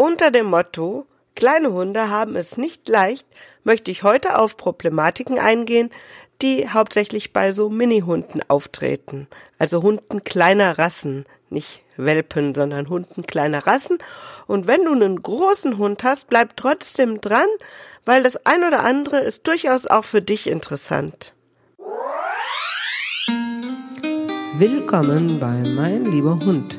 Unter dem Motto Kleine Hunde haben es nicht leicht, möchte ich heute auf Problematiken eingehen, die hauptsächlich bei so Mini-Hunden auftreten. Also Hunden kleiner Rassen, nicht Welpen, sondern Hunden kleiner Rassen. Und wenn du einen großen Hund hast, bleib trotzdem dran, weil das ein oder andere ist durchaus auch für dich interessant. Willkommen bei Mein lieber Hund.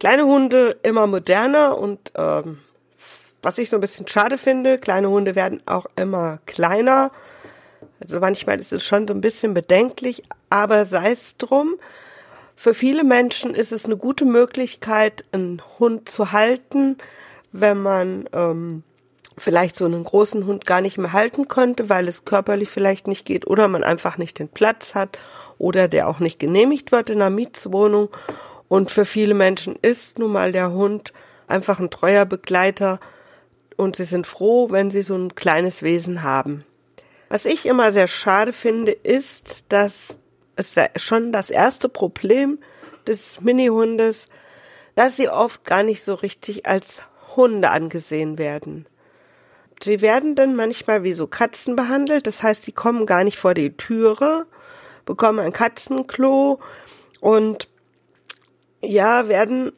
kleine Hunde immer moderner und ähm, was ich so ein bisschen schade finde, kleine Hunde werden auch immer kleiner. Also manchmal ist es schon so ein bisschen bedenklich, aber sei es drum. Für viele Menschen ist es eine gute Möglichkeit, einen Hund zu halten, wenn man ähm, vielleicht so einen großen Hund gar nicht mehr halten könnte, weil es körperlich vielleicht nicht geht oder man einfach nicht den Platz hat oder der auch nicht genehmigt wird in einer Mietswohnung. Und für viele Menschen ist nun mal der Hund einfach ein treuer Begleiter und sie sind froh, wenn sie so ein kleines Wesen haben. Was ich immer sehr schade finde, ist, dass es schon das erste Problem des Mini-Hundes, dass sie oft gar nicht so richtig als Hunde angesehen werden. Sie werden dann manchmal wie so Katzen behandelt, das heißt, sie kommen gar nicht vor die Türe, bekommen ein Katzenklo und ja, werden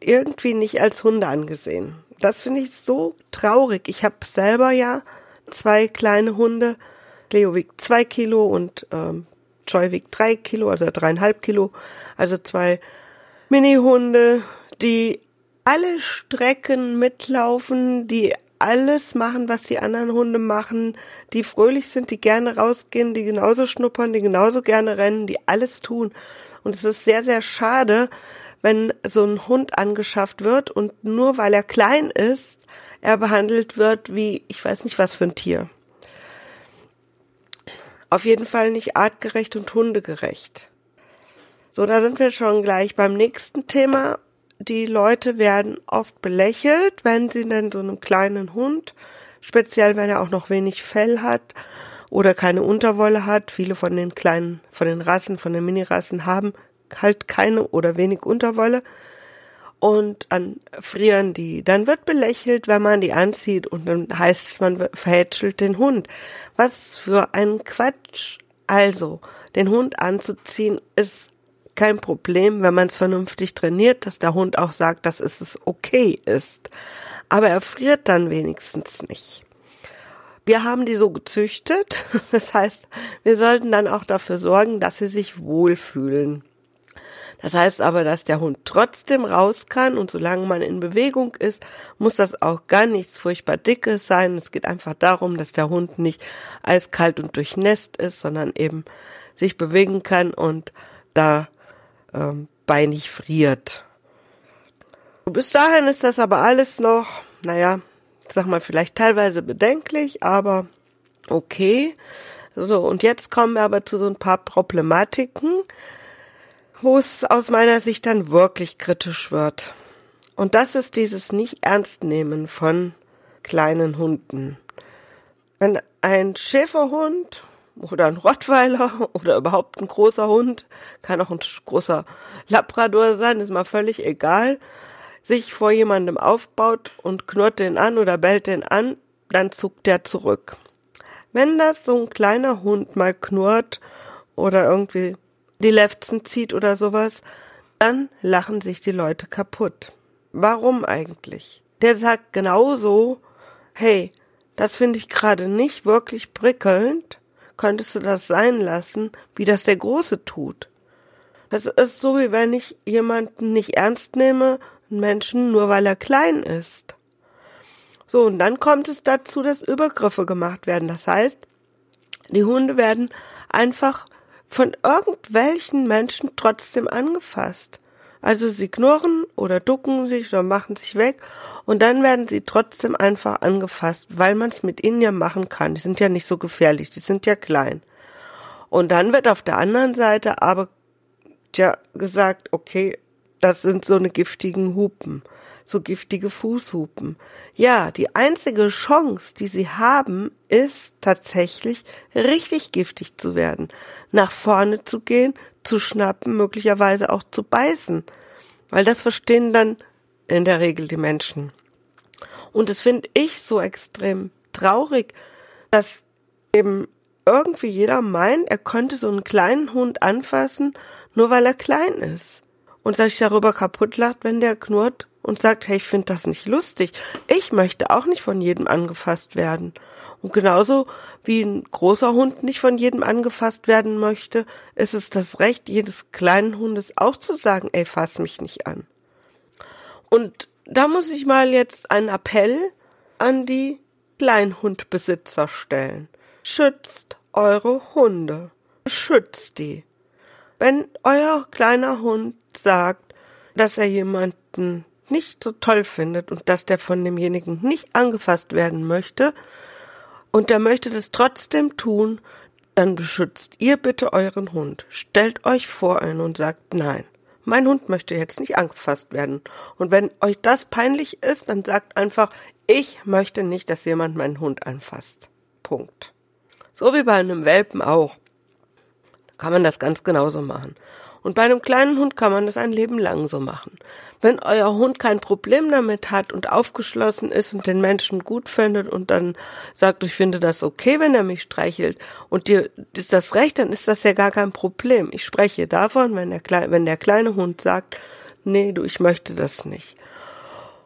irgendwie nicht als Hunde angesehen. Das finde ich so traurig. Ich habe selber ja zwei kleine Hunde. Leo wiegt zwei Kilo und ähm, Joy wiegt drei Kilo, also dreieinhalb Kilo. Also zwei Mini-Hunde, die alle Strecken mitlaufen, die alles machen, was die anderen Hunde machen, die fröhlich sind, die gerne rausgehen, die genauso schnuppern, die genauso gerne rennen, die alles tun. Und es ist sehr, sehr schade, wenn so ein Hund angeschafft wird und nur weil er klein ist, er behandelt wird wie, ich weiß nicht was für ein Tier. Auf jeden Fall nicht artgerecht und hundegerecht. So, da sind wir schon gleich beim nächsten Thema die Leute werden oft belächelt, wenn sie dann so einem kleinen Hund, speziell wenn er auch noch wenig Fell hat oder keine Unterwolle hat. Viele von den kleinen, von den Rassen, von den Minirassen haben halt keine oder wenig Unterwolle und dann frieren die. Dann wird belächelt, wenn man die anzieht und dann heißt es, man verhätschelt den Hund. Was für ein Quatsch. Also, den Hund anzuziehen ist kein Problem, wenn man es vernünftig trainiert, dass der Hund auch sagt, dass es okay ist. Aber er friert dann wenigstens nicht. Wir haben die so gezüchtet. Das heißt, wir sollten dann auch dafür sorgen, dass sie sich wohlfühlen. Das heißt aber, dass der Hund trotzdem raus kann und solange man in Bewegung ist, muss das auch gar nichts furchtbar Dickes sein. Es geht einfach darum, dass der Hund nicht eiskalt und durchnässt ist, sondern eben sich bewegen kann und da ähm, beinig friert. Bis dahin ist das aber alles noch, naja, sag mal, vielleicht teilweise bedenklich, aber okay. So, und jetzt kommen wir aber zu so ein paar Problematiken, wo es aus meiner Sicht dann wirklich kritisch wird. Und das ist dieses Nicht-Ernst-Nehmen von kleinen Hunden. Wenn ein Schäferhund oder ein Rottweiler oder überhaupt ein großer Hund, kann auch ein großer Labrador sein, ist mal völlig egal, sich vor jemandem aufbaut und knurrt den an oder bellt den an, dann zuckt der zurück. Wenn das so ein kleiner Hund mal knurrt oder irgendwie die Lefzen zieht oder sowas, dann lachen sich die Leute kaputt. Warum eigentlich? Der sagt genauso, hey, das finde ich gerade nicht wirklich prickelnd, könntest du das sein lassen, wie das der Große tut. Das ist so, wie wenn ich jemanden nicht ernst nehme, einen Menschen, nur weil er klein ist. So, und dann kommt es dazu, dass Übergriffe gemacht werden. Das heißt, die Hunde werden einfach von irgendwelchen Menschen trotzdem angefasst. Also sie knurren oder ducken sich oder machen sich weg und dann werden sie trotzdem einfach angefasst, weil man es mit ihnen ja machen kann. Die sind ja nicht so gefährlich, die sind ja klein. Und dann wird auf der anderen Seite aber ja gesagt, okay, das sind so eine giftigen Hupen, so giftige Fußhupen. Ja, die einzige Chance, die sie haben, ist tatsächlich richtig giftig zu werden, nach vorne zu gehen, zu schnappen, möglicherweise auch zu beißen, weil das verstehen dann in der Regel die Menschen. Und das finde ich so extrem traurig, dass eben irgendwie jeder meint, er könnte so einen kleinen Hund anfassen, nur weil er klein ist. Und sich darüber kaputt lacht, wenn der knurrt und sagt, hey, ich finde das nicht lustig. Ich möchte auch nicht von jedem angefasst werden. Und genauso wie ein großer Hund nicht von jedem angefasst werden möchte, ist es das Recht jedes kleinen Hundes auch zu sagen, ey, fass mich nicht an. Und da muss ich mal jetzt einen Appell an die Kleinhundbesitzer stellen. Schützt eure Hunde. Schützt die. Wenn euer kleiner Hund sagt, dass er jemanden nicht so toll findet und dass der von demjenigen nicht angefasst werden möchte und der möchte das trotzdem tun, dann beschützt ihr bitte euren Hund. Stellt euch vor einen und sagt nein. Mein Hund möchte jetzt nicht angefasst werden. Und wenn euch das peinlich ist, dann sagt einfach, ich möchte nicht, dass jemand meinen Hund anfasst. Punkt. So wie bei einem Welpen auch. Kann man das ganz genauso machen. Und bei einem kleinen Hund kann man das ein Leben lang so machen. Wenn euer Hund kein Problem damit hat und aufgeschlossen ist und den Menschen gut findet und dann sagt, ich finde das okay, wenn er mich streichelt und dir ist das recht, dann ist das ja gar kein Problem. Ich spreche davon, wenn der, wenn der kleine Hund sagt, nee, du, ich möchte das nicht.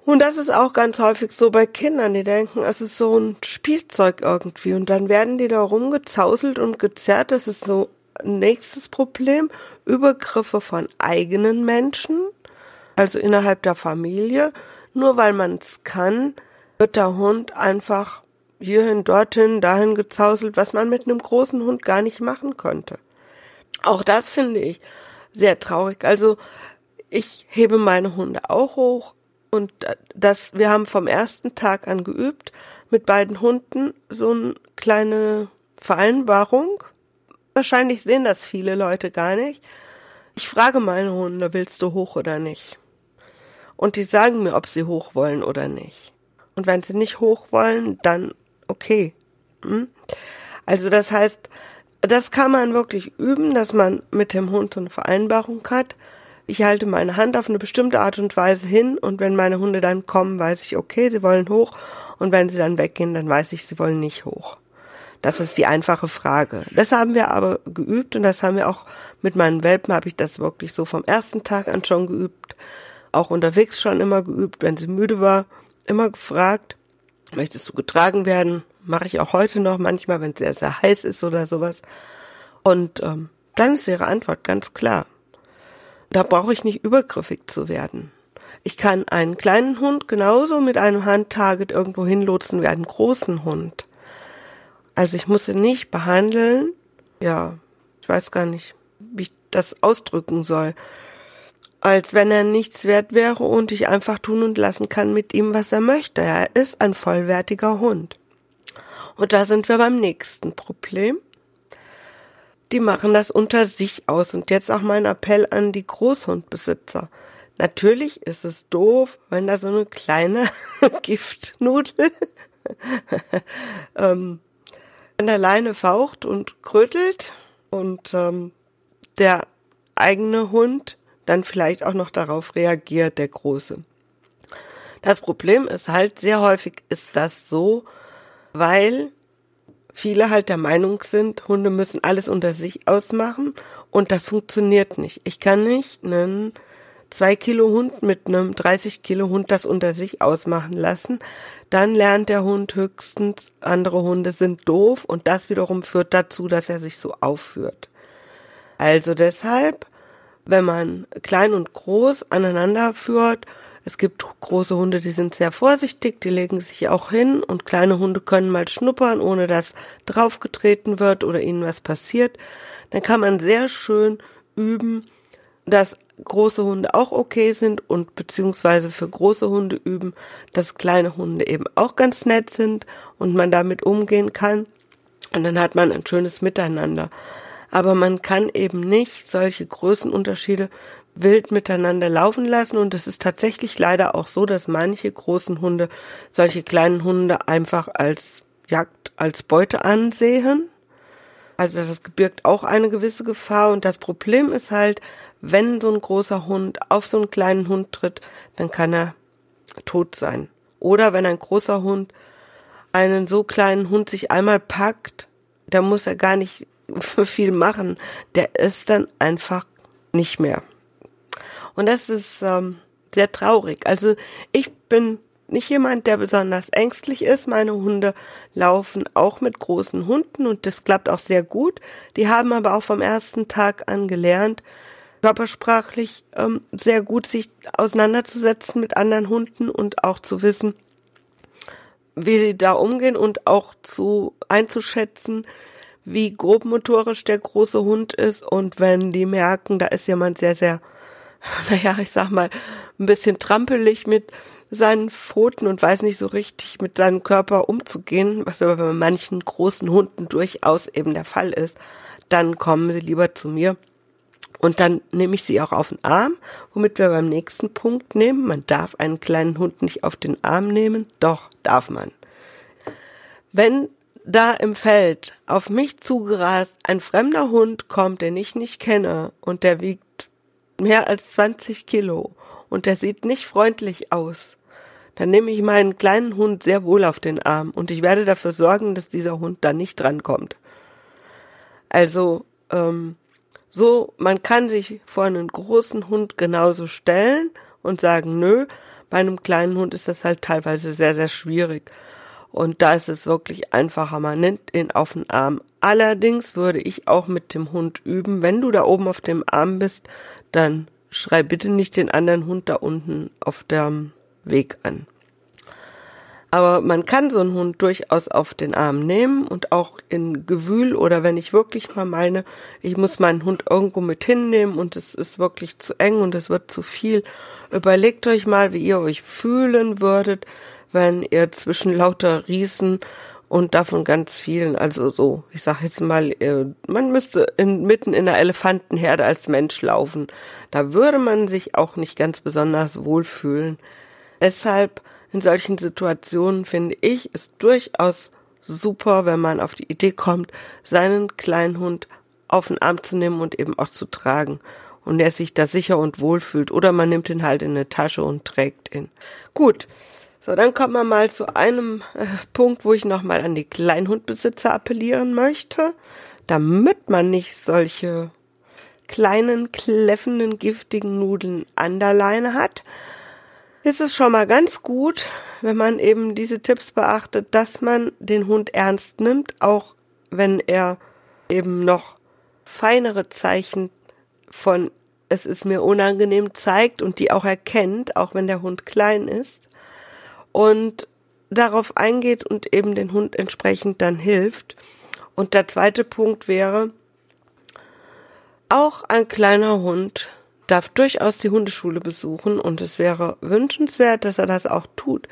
Und das ist auch ganz häufig so bei Kindern, die denken, es ist so ein Spielzeug irgendwie und dann werden die da rumgezauselt und gezerrt. Das ist so nächstes Problem. Übergriffe von eigenen Menschen, also innerhalb der Familie. Nur weil man es kann, wird der Hund einfach hierhin, dorthin, dahin gezauselt, was man mit einem großen Hund gar nicht machen könnte. Auch das finde ich sehr traurig. Also ich hebe meine Hunde auch hoch, und das, wir haben vom ersten Tag an geübt, mit beiden Hunden so eine kleine Vereinbarung. Wahrscheinlich sehen das viele Leute gar nicht. Ich frage meine Hunde, willst du hoch oder nicht? Und die sagen mir, ob sie hoch wollen oder nicht. Und wenn sie nicht hoch wollen, dann okay. Hm? Also das heißt, das kann man wirklich üben, dass man mit dem Hund so eine Vereinbarung hat ich halte meine Hand auf eine bestimmte Art und Weise hin und wenn meine Hunde dann kommen, weiß ich, okay, sie wollen hoch und wenn sie dann weggehen, dann weiß ich, sie wollen nicht hoch. Das ist die einfache Frage. Das haben wir aber geübt und das haben wir auch mit meinen Welpen habe ich das wirklich so vom ersten Tag an schon geübt, auch unterwegs schon immer geübt, wenn sie müde war, immer gefragt, möchtest du getragen werden? Mache ich auch heute noch manchmal, wenn es sehr, sehr heiß ist oder sowas. Und ähm, dann ist ihre Antwort ganz klar. Da brauche ich nicht übergriffig zu werden. Ich kann einen kleinen Hund genauso mit einem Handtarget irgendwo hinlotsen wie einen großen Hund. Also ich muss ihn nicht behandeln. Ja, ich weiß gar nicht, wie ich das ausdrücken soll. Als wenn er nichts wert wäre und ich einfach tun und lassen kann mit ihm, was er möchte. Er ist ein vollwertiger Hund. Und da sind wir beim nächsten Problem die machen das unter sich aus. Und jetzt auch mein Appell an die Großhundbesitzer. Natürlich ist es doof, wenn da so eine kleine Giftnudel ähm, an der Leine faucht und krötelt und ähm, der eigene Hund dann vielleicht auch noch darauf reagiert, der große. Das Problem ist halt, sehr häufig ist das so, weil viele halt der Meinung sind, Hunde müssen alles unter sich ausmachen und das funktioniert nicht. Ich kann nicht einen zwei Kilo Hund mit einem 30 Kilo Hund das unter sich ausmachen lassen. Dann lernt der Hund höchstens, andere Hunde sind doof und das wiederum führt dazu, dass er sich so aufführt. Also deshalb, wenn man klein und groß aneinander führt, es gibt große Hunde, die sind sehr vorsichtig, die legen sich auch hin und kleine Hunde können mal schnuppern, ohne dass draufgetreten wird oder ihnen was passiert. Dann kann man sehr schön üben, dass große Hunde auch okay sind und beziehungsweise für große Hunde üben, dass kleine Hunde eben auch ganz nett sind und man damit umgehen kann. Und dann hat man ein schönes Miteinander. Aber man kann eben nicht solche Größenunterschiede wild miteinander laufen lassen. Und es ist tatsächlich leider auch so, dass manche großen Hunde solche kleinen Hunde einfach als Jagd, als Beute ansehen. Also das birgt auch eine gewisse Gefahr. Und das Problem ist halt, wenn so ein großer Hund auf so einen kleinen Hund tritt, dann kann er tot sein. Oder wenn ein großer Hund einen so kleinen Hund sich einmal packt, da muss er gar nicht viel machen. Der ist dann einfach nicht mehr. Und das ist ähm, sehr traurig. Also ich bin nicht jemand, der besonders ängstlich ist. Meine Hunde laufen auch mit großen Hunden und das klappt auch sehr gut. Die haben aber auch vom ersten Tag an gelernt, körpersprachlich ähm, sehr gut sich auseinanderzusetzen mit anderen Hunden und auch zu wissen, wie sie da umgehen und auch zu einzuschätzen, wie grobmotorisch der große Hund ist. Und wenn die merken, da ist jemand sehr, sehr, naja, ich sag mal, ein bisschen trampelig mit seinen Pfoten und weiß nicht so richtig mit seinem Körper umzugehen, was aber bei manchen großen Hunden durchaus eben der Fall ist, dann kommen sie lieber zu mir und dann nehme ich sie auch auf den Arm, womit wir beim nächsten Punkt nehmen. Man darf einen kleinen Hund nicht auf den Arm nehmen. Doch, darf man. Wenn da im Feld auf mich zugerast ein fremder Hund kommt, den ich nicht kenne und der wiegt mehr als 20 Kilo und der sieht nicht freundlich aus, dann nehme ich meinen kleinen Hund sehr wohl auf den Arm und ich werde dafür sorgen, dass dieser Hund da nicht drankommt. Also, ähm, so, man kann sich vor einen großen Hund genauso stellen und sagen, nö, bei einem kleinen Hund ist das halt teilweise sehr, sehr schwierig. Und da ist es wirklich einfacher, man nimmt ihn auf den Arm. Allerdings würde ich auch mit dem Hund üben, wenn du da oben auf dem Arm bist, dann schrei bitte nicht den anderen Hund da unten auf dem Weg an. Aber man kann so einen Hund durchaus auf den Arm nehmen und auch in Gewühl oder wenn ich wirklich mal meine, ich muss meinen Hund irgendwo mit hinnehmen und es ist wirklich zu eng und es wird zu viel. Überlegt euch mal, wie ihr euch fühlen würdet, wenn ihr zwischen lauter Riesen und davon ganz vielen, also so, ich sag jetzt mal, man müsste in, mitten in einer Elefantenherde als Mensch laufen. Da würde man sich auch nicht ganz besonders wohlfühlen. Deshalb in solchen Situationen finde ich es durchaus super, wenn man auf die Idee kommt, seinen kleinen Hund auf den Arm zu nehmen und eben auch zu tragen und er sich da sicher und wohl fühlt oder man nimmt ihn halt in eine Tasche und trägt ihn. Gut. So, dann kommt man mal zu einem äh, Punkt, wo ich nochmal an die Kleinhundbesitzer appellieren möchte, damit man nicht solche kleinen, kläffenden, giftigen Nudeln an der Leine hat, ist es schon mal ganz gut, wenn man eben diese Tipps beachtet, dass man den Hund ernst nimmt, auch wenn er eben noch feinere Zeichen von es ist mir unangenehm zeigt und die auch erkennt, auch wenn der Hund klein ist und darauf eingeht und eben den Hund entsprechend dann hilft. Und der zweite Punkt wäre, auch ein kleiner Hund darf durchaus die Hundeschule besuchen und es wäre wünschenswert, dass er das auch tut.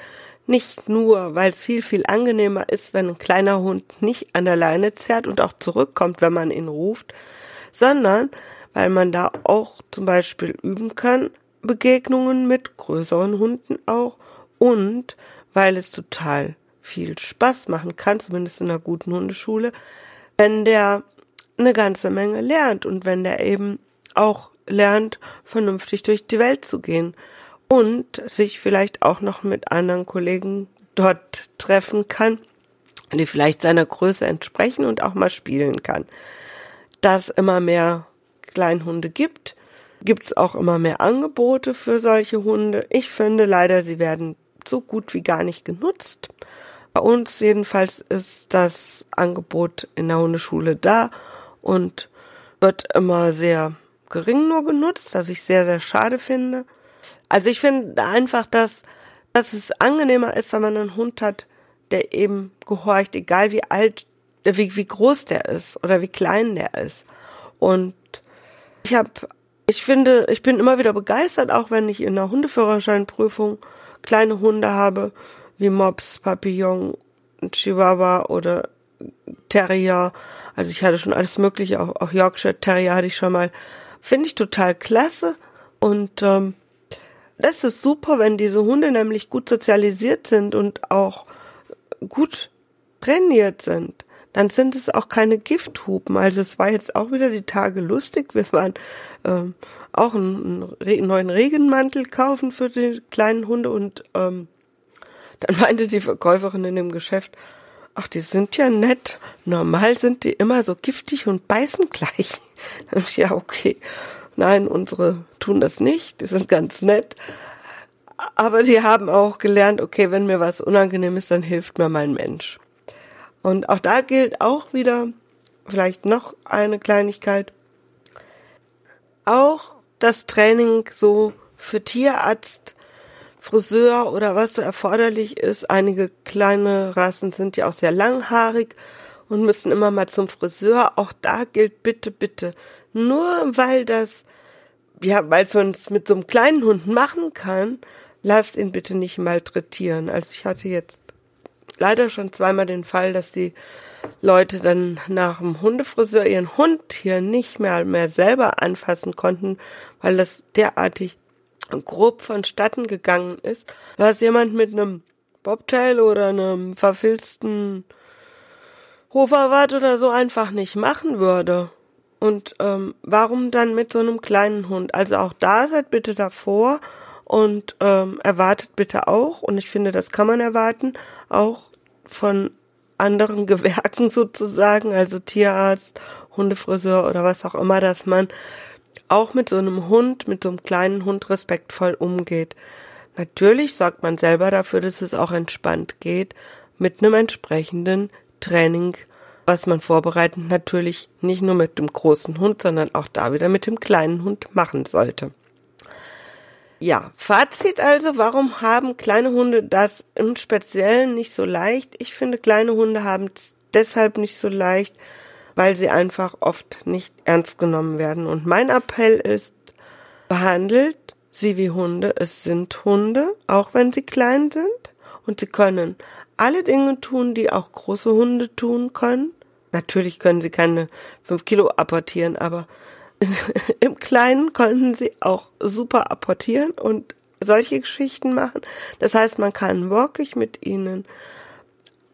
Nicht nur, weil es viel, viel angenehmer ist, wenn ein kleiner Hund nicht an der Leine zerrt und auch zurückkommt, wenn man ihn ruft, sondern weil man da auch zum Beispiel üben kann, Begegnungen mit größeren Hunden auch und weil es total viel Spaß machen kann, zumindest in einer guten Hundeschule, wenn der eine ganze Menge lernt und wenn der eben auch lernt, vernünftig durch die Welt zu gehen und sich vielleicht auch noch mit anderen Kollegen dort treffen kann, die vielleicht seiner Größe entsprechen und auch mal spielen kann. Dass immer mehr Kleinhunde gibt, gibt es auch immer mehr Angebote für solche Hunde. Ich finde leider, sie werden so gut wie gar nicht genutzt. Bei uns jedenfalls ist das Angebot in der Hundeschule da und wird immer sehr gering nur genutzt, was ich sehr, sehr schade finde. Also ich finde einfach, dass, dass es angenehmer ist, wenn man einen Hund hat, der eben gehorcht, egal wie alt, wie, wie groß der ist oder wie klein der ist. Und ich habe ich finde, ich bin immer wieder begeistert, auch wenn ich in der Hundeführerscheinprüfung kleine Hunde habe, wie Mops, Papillon, Chihuahua oder Terrier. Also ich hatte schon alles mögliche, auch, auch Yorkshire Terrier hatte ich schon mal. Finde ich total klasse. Und ähm, das ist super, wenn diese Hunde nämlich gut sozialisiert sind und auch gut trainiert sind. Dann sind es auch keine Gifthupen. Also es war jetzt auch wieder die Tage lustig. Wir waren ähm, auch einen, einen neuen Regenmantel kaufen für die kleinen Hunde und ähm, dann meinte die Verkäuferin in dem Geschäft, ach, die sind ja nett. Normal sind die immer so giftig und beißen gleich. ja, okay. Nein, unsere tun das nicht. Die sind ganz nett. Aber die haben auch gelernt, okay, wenn mir was unangenehm ist, dann hilft mir mein Mensch. Und auch da gilt auch wieder vielleicht noch eine Kleinigkeit. Auch das Training so für Tierarzt, Friseur oder was so erforderlich ist. Einige kleine Rassen sind ja auch sehr langhaarig und müssen immer mal zum Friseur. Auch da gilt bitte, bitte, nur weil das, ja, weil man es mit so einem kleinen Hund machen kann, lasst ihn bitte nicht malträtieren. Also ich hatte jetzt leider schon zweimal den Fall, dass die Leute dann nach dem Hundefriseur ihren Hund hier nicht mehr, mehr selber anfassen konnten, weil das derartig grob vonstatten gegangen ist, was jemand mit einem Bobtail oder einem verfilzten Hoferwart oder so einfach nicht machen würde. Und ähm, warum dann mit so einem kleinen Hund? Also auch da seid bitte davor und ähm, erwartet bitte auch, und ich finde, das kann man erwarten, auch von anderen Gewerken sozusagen, also Tierarzt, Hundefriseur oder was auch immer, dass man auch mit so einem Hund, mit so einem kleinen Hund respektvoll umgeht. Natürlich sorgt man selber dafür, dass es auch entspannt geht, mit einem entsprechenden Training, was man vorbereitend natürlich nicht nur mit dem großen Hund, sondern auch da wieder mit dem kleinen Hund machen sollte. Ja, Fazit also, warum haben kleine Hunde das im Speziellen nicht so leicht? Ich finde, kleine Hunde haben es deshalb nicht so leicht, weil sie einfach oft nicht ernst genommen werden. Und mein Appell ist, behandelt sie wie Hunde. Es sind Hunde, auch wenn sie klein sind. Und sie können alle Dinge tun, die auch große Hunde tun können. Natürlich können sie keine fünf Kilo apportieren, aber im Kleinen konnten sie auch super apportieren und solche Geschichten machen. Das heißt, man kann wirklich mit ihnen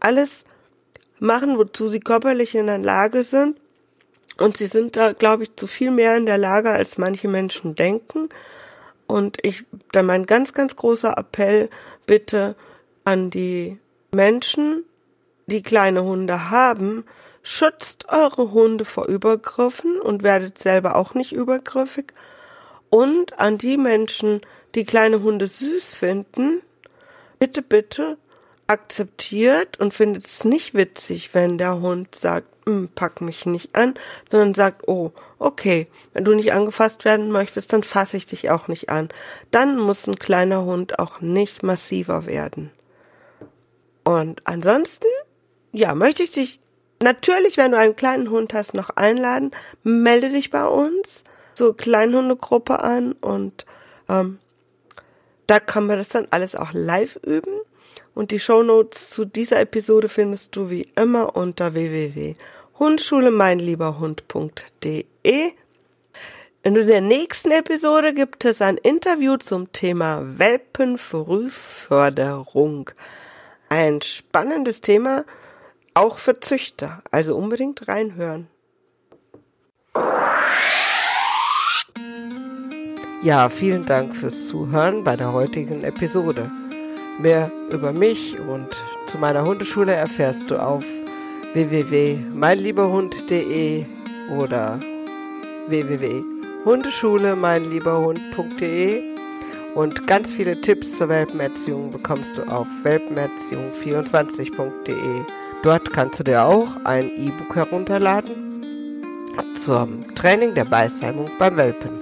alles machen, wozu sie körperlich in der Lage sind. Und sie sind da, glaube ich, zu viel mehr in der Lage, als manche Menschen denken. Und ich, da mein ganz, ganz großer Appell bitte an die Menschen, die kleine Hunde haben, schützt eure Hunde vor Übergriffen und werdet selber auch nicht übergriffig. Und an die Menschen, die kleine Hunde süß finden, bitte, bitte akzeptiert und findet es nicht witzig, wenn der Hund sagt, hm, pack mich nicht an, sondern sagt, oh, okay, wenn du nicht angefasst werden möchtest, dann fasse ich dich auch nicht an. Dann muss ein kleiner Hund auch nicht massiver werden. Und ansonsten, ja, möchte ich dich Natürlich, wenn du einen kleinen Hund hast, noch einladen. Melde dich bei uns zur Kleinhundegruppe an und ähm, da kann man das dann alles auch live üben. Und die Shownotes zu dieser Episode findest du wie immer unter www.hundeschule-meinlieberhund.de. In der nächsten Episode gibt es ein Interview zum Thema Welpenfrühförderung. Ein spannendes Thema, auch für Züchter, also unbedingt reinhören. Ja, vielen Dank fürs Zuhören bei der heutigen Episode. Mehr über mich und zu meiner Hundeschule erfährst du auf www.meinlieberhund.de oder www.hundeschule-meinlieberhund.de und ganz viele Tipps zur Welpenerziehung bekommst du auf welpenerziehung24.de. Dort kannst du dir auch ein E-Book herunterladen zum Training der Beißheimung beim Welpen.